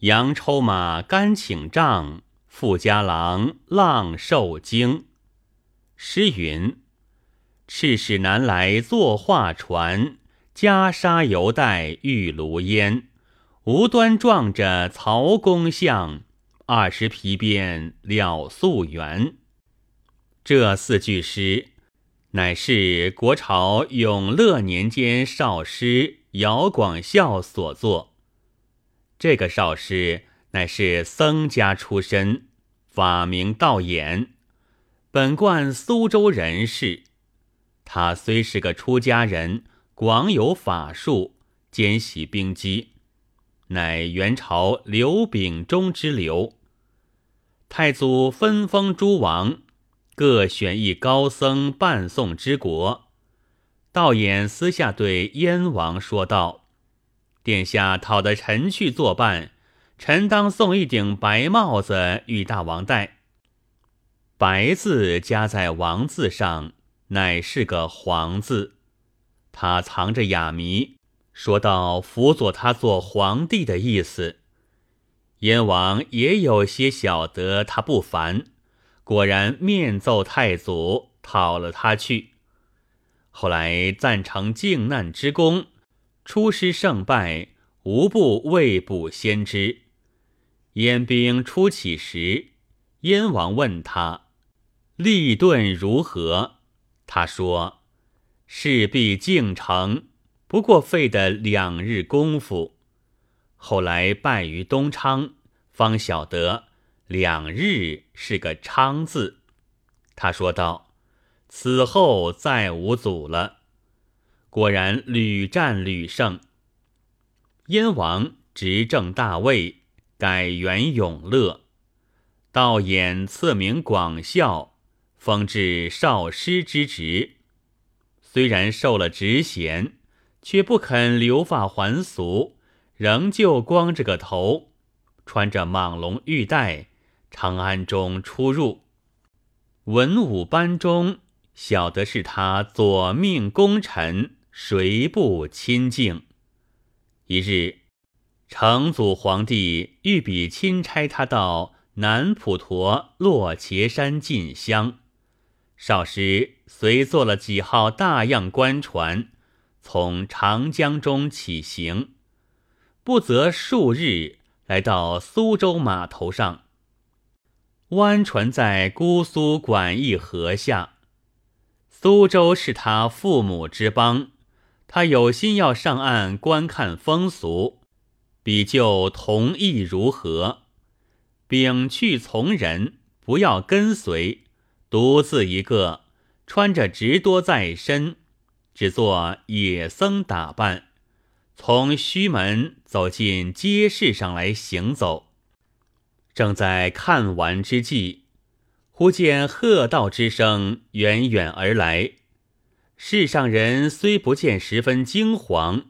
杨抽马，干请杖，富家郎浪受惊。诗云：“赤使南来坐画船，袈裟犹带玉炉烟。无端撞着曹公像，二十皮鞭了素缘。”这四句诗，乃是国朝永乐年间少师姚广孝所作。这个少师乃是僧家出身，法名道衍，本贯苏州人士。他虽是个出家人，广有法术，兼习兵机，乃元朝刘秉忠之流。太祖分封诸王。各选一高僧伴送之国。道衍私下对燕王说道：“殿下讨得臣去作伴，臣当送一顶白帽子与大王戴。白字加在王字上，乃是个皇字。他藏着哑谜，说道辅佐他做皇帝的意思。燕王也有些晓得他不凡。”果然面奏太祖，讨了他去。后来赞成靖难之功，出师胜败，无不未卜先知。燕兵初起时，燕王问他立顿如何，他说势必竟成，不过费得两日功夫。后来败于东昌，方晓得。两日是个昌字，他说道：“此后再无阻了。”果然屡战屡胜。燕王执政大位，改元永乐，道衍赐名广孝，封至少师之职。虽然受了职衔，却不肯留发还俗，仍旧光着个头，穿着蟒龙玉带。长安中出入，文武班中晓得是他左命功臣，谁不亲近？一日，成祖皇帝御笔钦差他到南普陀落茄山进香，少师随坐了几号大样官船，从长江中起行，不则数日，来到苏州码头上。湾船在姑苏管驿河下，苏州是他父母之邦，他有心要上岸观看风俗，比就同意如何？丙去从人，不要跟随，独自一个，穿着直多在身，只做野僧打扮，从虚门走进街市上来行走。正在看完之际，忽见喝道之声远远而来。世上人虽不见十分惊惶，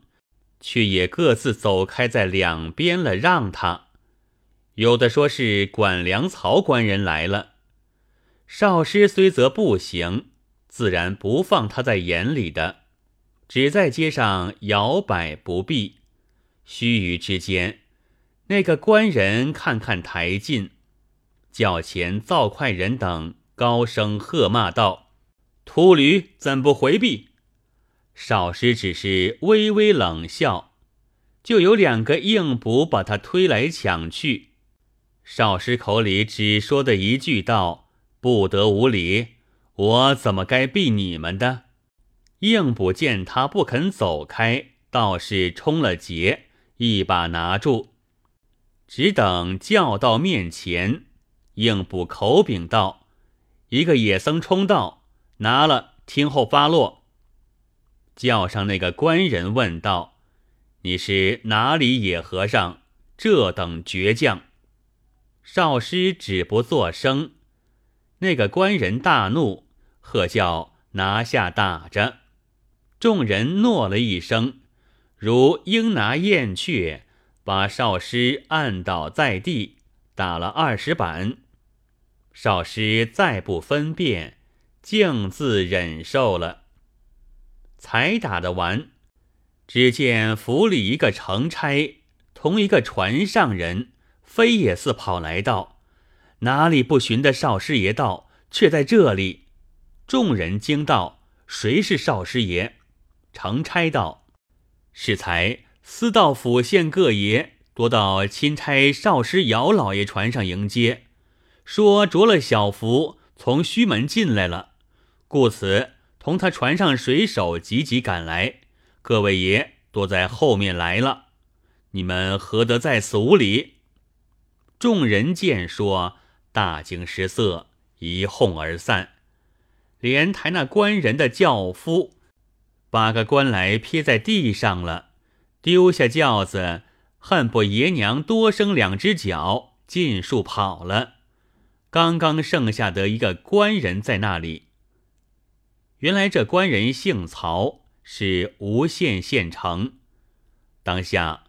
却也各自走开在两边了，让他。有的说是管粮曹官人来了。少师虽则不行，自然不放他在眼里的，只在街上摇摆不避。须臾之间。那个官人看看台近，轿前造快人等高声喝骂道：“秃驴怎不回避？”少师只是微微冷笑，就有两个硬捕把他推来抢去。少师口里只说的一句道：“不得无礼，我怎么该避你们的？”硬捕见他不肯走开，倒是冲了劫，一把拿住。只等叫到面前，硬补口禀道：“一个野僧冲到，拿了，听候发落。”叫上那个官人问道：“你是哪里野和尚？这等倔强？”少师只不作声。那个官人大怒，喝叫拿下打着。众人诺了一声，如鹰拿燕雀。把少师按倒在地，打了二十板。少师再不分辨，径自忍受了。才打得完，只见府里一个乘差同一个船上人飞也似跑来道：“哪里不寻的少师爷道，却在这里？”众人惊道：“谁是少师爷？”程差道：“适才司道府县各爷多到钦差少师姚老爷船上迎接，说着了小福从虚门进来了，故此同他船上水手急急赶来。各位爷多在后面来了，你们何得在此无礼？”众人见说，大惊失色，一哄而散。连抬那官人的轿夫，把个官来撇在地上了，丢下轿子，恨不爷娘多生两只脚，尽数跑了。刚刚剩下得一个官人在那里。原来这官人姓曹，是吴县县城。当下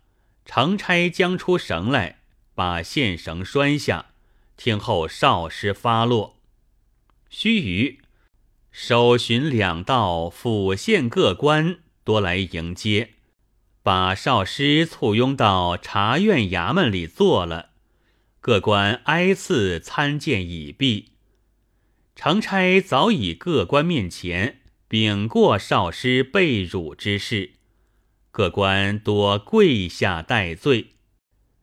程差将出绳来。把线绳拴下，听候少师发落。须臾，守巡两道府县各官多来迎接，把少师簇拥到察院衙门里坐了。各官挨次参见已毕，常差早已各官面前禀过少师被辱之事，各官多跪下戴罪。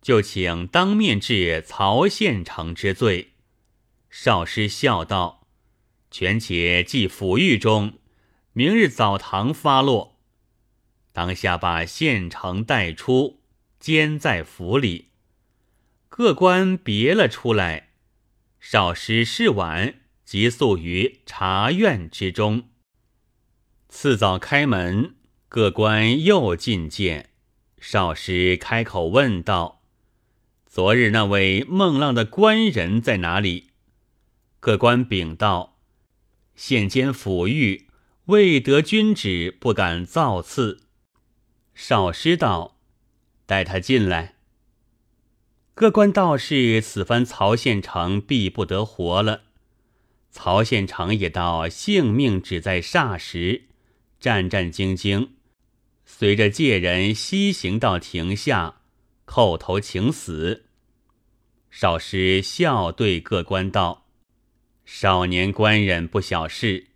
就请当面治曹县城之罪。少师笑道：“权且记府狱中，明日早堂发落。”当下把县城带出，监在府里。各官别了出来。少师事晚，即宿于茶院之中。次早开门，各官又进见。少师开口问道。昨日那位孟浪的官人在哪里？各官禀道：现监府狱，未得君旨，不敢造次。少师道：带他进来。各官道士，此番曹县城必不得活了。曹县城也道性命只在霎时，战战兢兢，随着借人西行到亭下。叩头请死。少师笑对各官道：“少年官人不小事，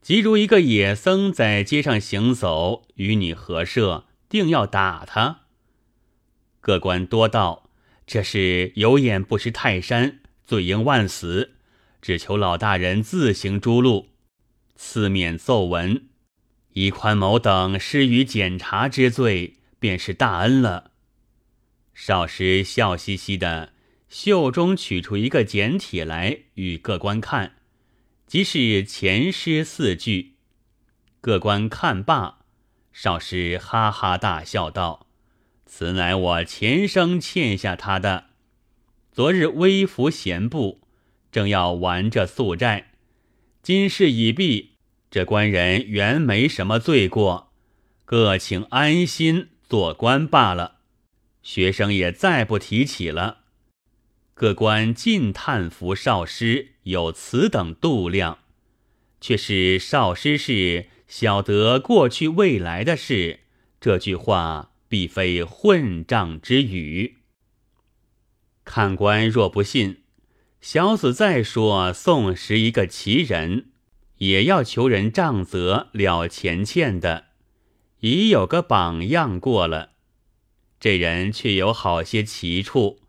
即如一个野僧在街上行走，与你合射，定要打他。”各官多道：“这是有眼不识泰山，罪应万死，只求老大人自行诛戮，赐免奏闻，以宽某等失于检查之罪，便是大恩了。”少师笑嘻嘻的，袖中取出一个简帖来，与各官看，即是前诗四句。各官看罢，少师哈哈大笑道：“此乃我前生欠下他的。昨日微服闲步，正要玩这宿债。今事已毕，这官人原没什么罪过，各请安心做官罢了。”学生也再不提起了。各官尽叹服少师有此等度量，却是少师是晓得过去未来的事。这句话必非混账之语。看官若不信，小子再说宋时一个奇人，也要求人杖责了钱欠的，已有个榜样过了。这人却有好些奇处，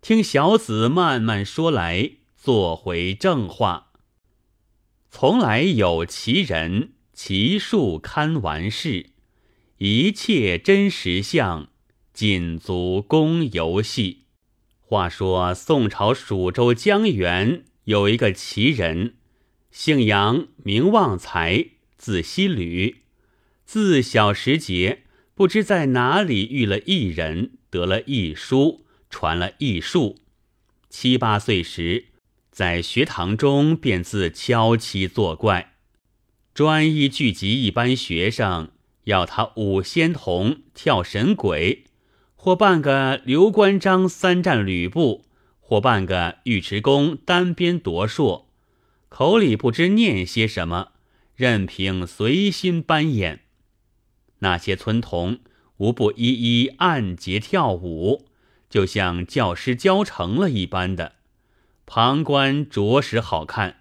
听小子慢慢说来，做回正话。从来有奇人，奇术堪玩事，一切真实相，仅足供游戏。话说宋朝蜀州江源有一个奇人，姓杨，名旺财，字希吕，自小时节。不知在哪里遇了一人，得了一书，传了一术。七八岁时，在学堂中便自敲棋作怪，专一聚集一班学生，要他舞仙童、跳神鬼，或扮个刘关张三战吕布，或扮个尉迟恭单鞭夺槊，口里不知念些什么，任凭随心扮演。那些村童无不一一按节跳舞，就像教师教成了一般的，旁观着实好看。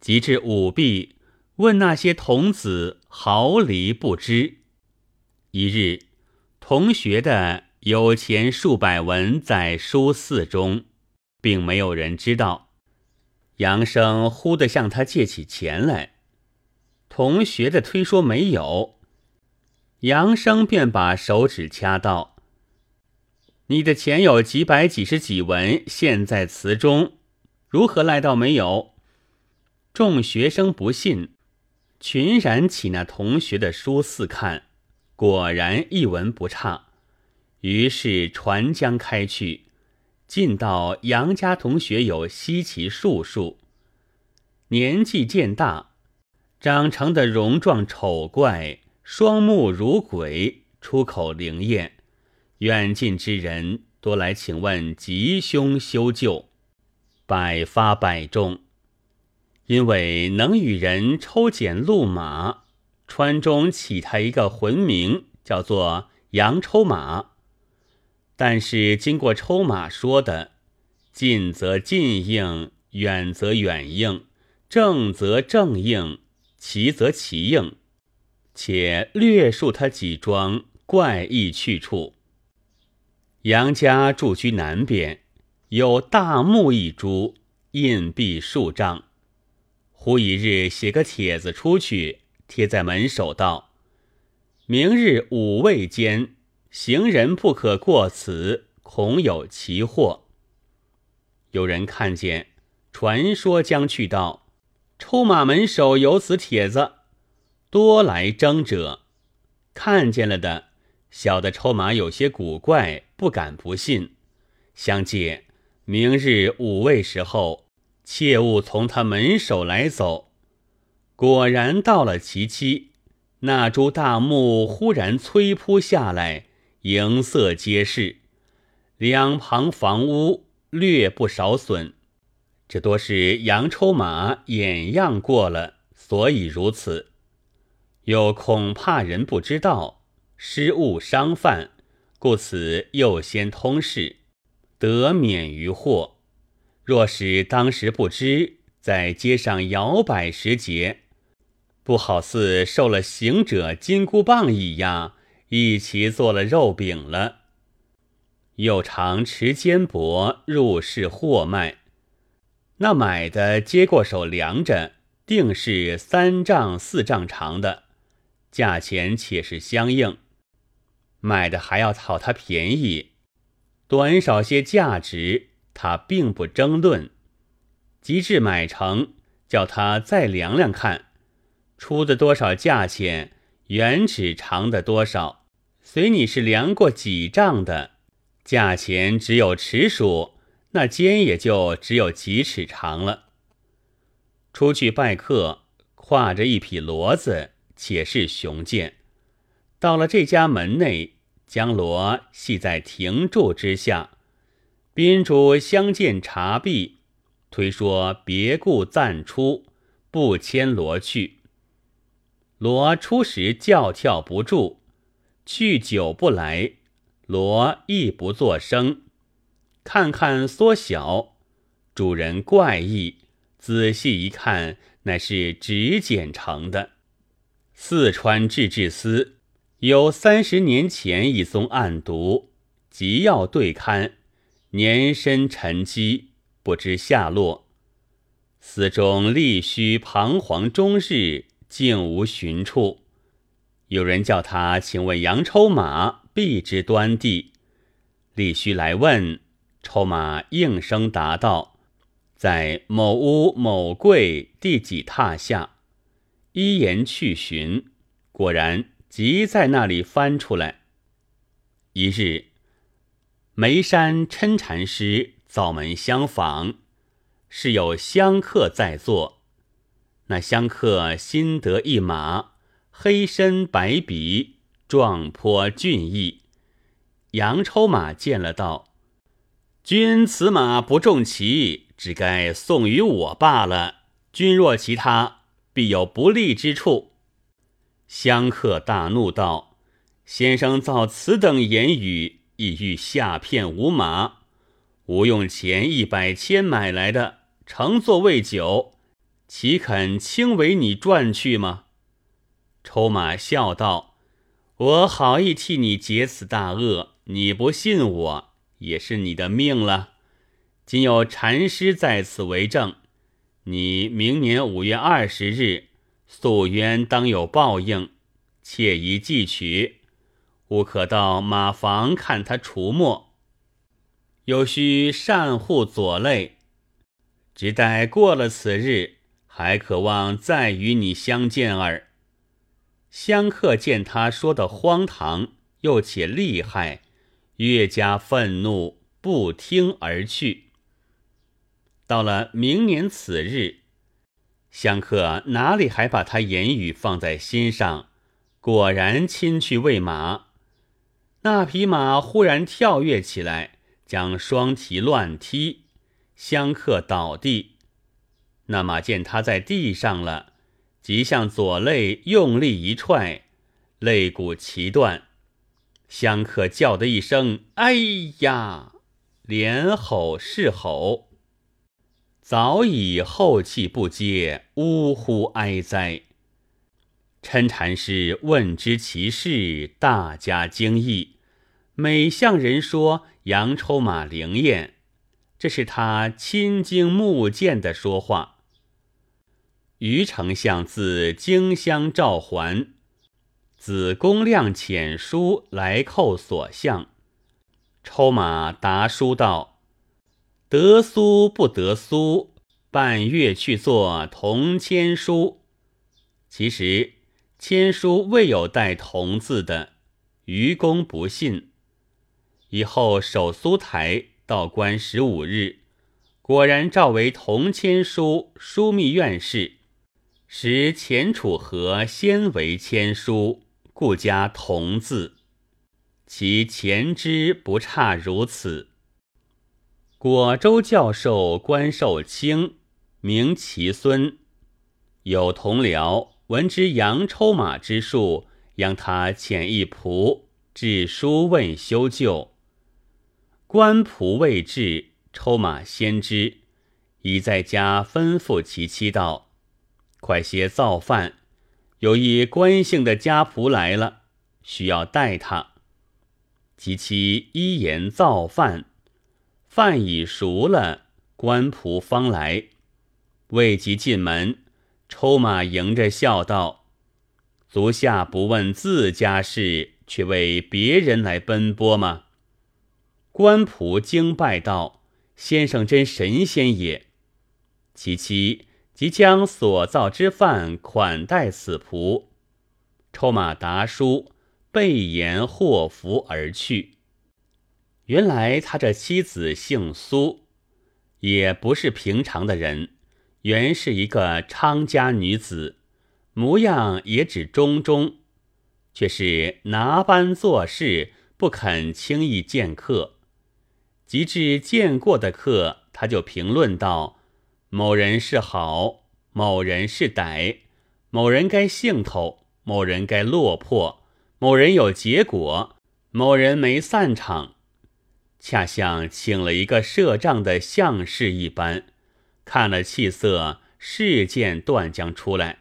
及至舞毕，问那些童子毫厘不知。一日，同学的有钱数百文在书肆中，并没有人知道。杨生忽地向他借起钱来，同学的推说没有，杨生便把手指掐道：“你的钱有几百几十几文，现在词中，如何赖到没有？”众学生不信，群然起那同学的书肆看，果然一文不差。于是船将开去。进到杨家同学有稀奇术数，年纪渐大，长成的容状丑怪，双目如鬼，出口灵验，远近之人多来请问吉凶修旧，百发百中。因为能与人抽检路马，川中起他一个魂名，叫做杨抽马。但是经过抽马说的，近则近应，远则远应，正则正应，奇则奇应，且略述他几桩怪异去处。杨家住居南边，有大木一株，印壁数丈。忽一日写个帖子出去，贴在门首道：“明日午未间。”行人不可过此，恐有奇祸。有人看见，传说将去道：抽马门首有此帖子，多来争者。看见了的，晓得抽马有些古怪，不敢不信。相借明日午未时候，切勿从他门首来走。果然到了其期，那株大木忽然摧扑下来。营色皆是，两旁房屋略不少损，这多是杨抽马掩样过了，所以如此。又恐怕人不知道，失误伤犯，故此又先通事，得免于祸。若是当时不知，在街上摇摆时节，不好似受了行者金箍棒一样。一起做了肉饼了，又常持肩帛入市货卖，那买的接过手量着，定是三丈四丈长的，价钱且是相应。买的还要讨他便宜，短少些价值，他并不争论。及至买成，叫他再量量看，出的多少价钱，原尺长的多少。随你是量过几丈的，价钱只有尺数，那肩也就只有几尺长了。出去拜客，挎着一匹骡子，且是雄健。到了这家门内，将骡系在亭柱之下，宾主相见茶毕，推说别故暂出，不牵骡去。罗初时叫跳不住。去久不来，罗亦不作声。看看缩小，主人怪异，仔细一看，乃是纸剪成的。四川制治司有三十年前一宗案牍，急要对勘，年深沉积，不知下落。司中立须彷徨终日，竟无寻处。有人叫他请问杨抽马，必知端地。李须来问，抽马应声答道：“在某屋某柜第几榻下。”一言去寻，果然即在那里翻出来。一日，眉山琛禅师早门相访，是有香客在座。那香客新得一马。黑身白鼻，壮颇俊逸。杨抽马见了，道：“君此马不中骑，只该送与我罢了。君若骑他，必有不利之处。”香客大怒道：“先生造此等言语，意欲下骗吾马，吾用钱一百千买来的，乘坐未久，岂肯轻为你赚去吗？”抽马笑道：“我好意替你解此大恶，你不信我，也是你的命了。今有禅师在此为证，你明年五月二十日，素冤当有报应，切宜记取。吾可到马房看他除没，有需善护左肋，只待过了此日，还渴望再与你相见耳。”香客见他说的荒唐又且厉害，越加愤怒，不听而去。到了明年此日，香客哪里还把他言语放在心上？果然亲去喂马，那匹马忽然跳跃起来，将双蹄乱踢，香客倒地。那马见他在地上了。即向左肋用力一踹，肋骨齐断。香客叫的一声“哎呀”，连吼是吼，早已后气不接，呜呼哀哉。嗔禅师问知其事，大加惊异，每向人说杨抽马灵验，这是他亲经目见的说话。余丞相自荆襄召还，子公亮遣书来叩所相。抽马答书道：“得苏不得苏，半月去做同签书。其实签书未有带同字的。”愚公不信。以后守苏台，道观十五日，果然召为同签书枢密院事。时钱楚河先为签书，故加同字，其前之不差如此。果州教授关寿卿，名其孙，有同僚闻之扬抽马之术，让他遣一仆至书问修旧。官仆未至，抽马先知，已在家吩咐其妻道。快些造饭！有一官姓的家仆来了，需要带他。及其一言造饭，饭已熟了，官仆方来。未及进门，抽马迎着笑道：“足下不问自家事，却为别人来奔波吗？”官仆惊拜道：“先生真神仙也！”其妻。即将所造之饭款待此仆，抽马达书，备言祸福而去。原来他这妻子姓苏，也不是平常的人，原是一个昌家女子，模样也只中中，却是拿班做事，不肯轻易见客。及至见过的客，他就评论道。某人是好，某人是歹，某人该兴头，某人该落魄，某人有结果，某人没散场，恰像请了一个设账的相士一般，看了气色，事件断将出来，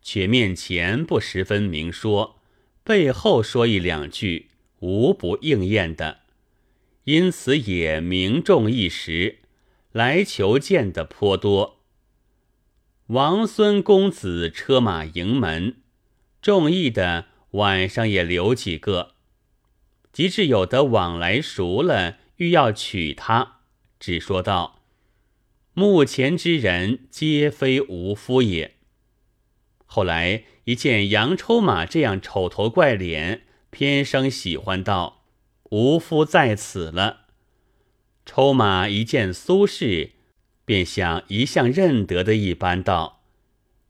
却面前不十分明说，背后说一两句，无不应验的，因此也名重一时。来求见的颇多。王孙公子车马迎门，中意的晚上也留几个。及至有的往来熟了，欲要娶她，只说道：“目前之人皆非无夫也。”后来一见杨抽马这样丑头怪脸，偏生喜欢道：“无夫在此了。”抽马一见苏轼，便像一向认得的一般道：“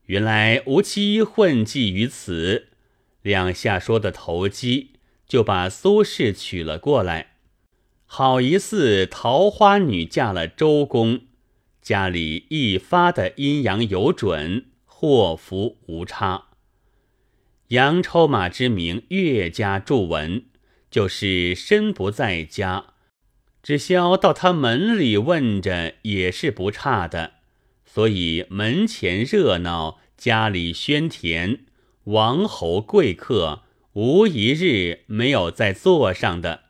原来吴妻混迹于此。”两下说的投机，就把苏轼娶了过来，好一似桃花女嫁了周公，家里一发的阴阳有准，祸福无差。杨抽马之名越加著闻，就是身不在家，只消到他门里问着也是不差的。所以门前热闹，家里喧甜，王侯贵客无一日没有在座上的。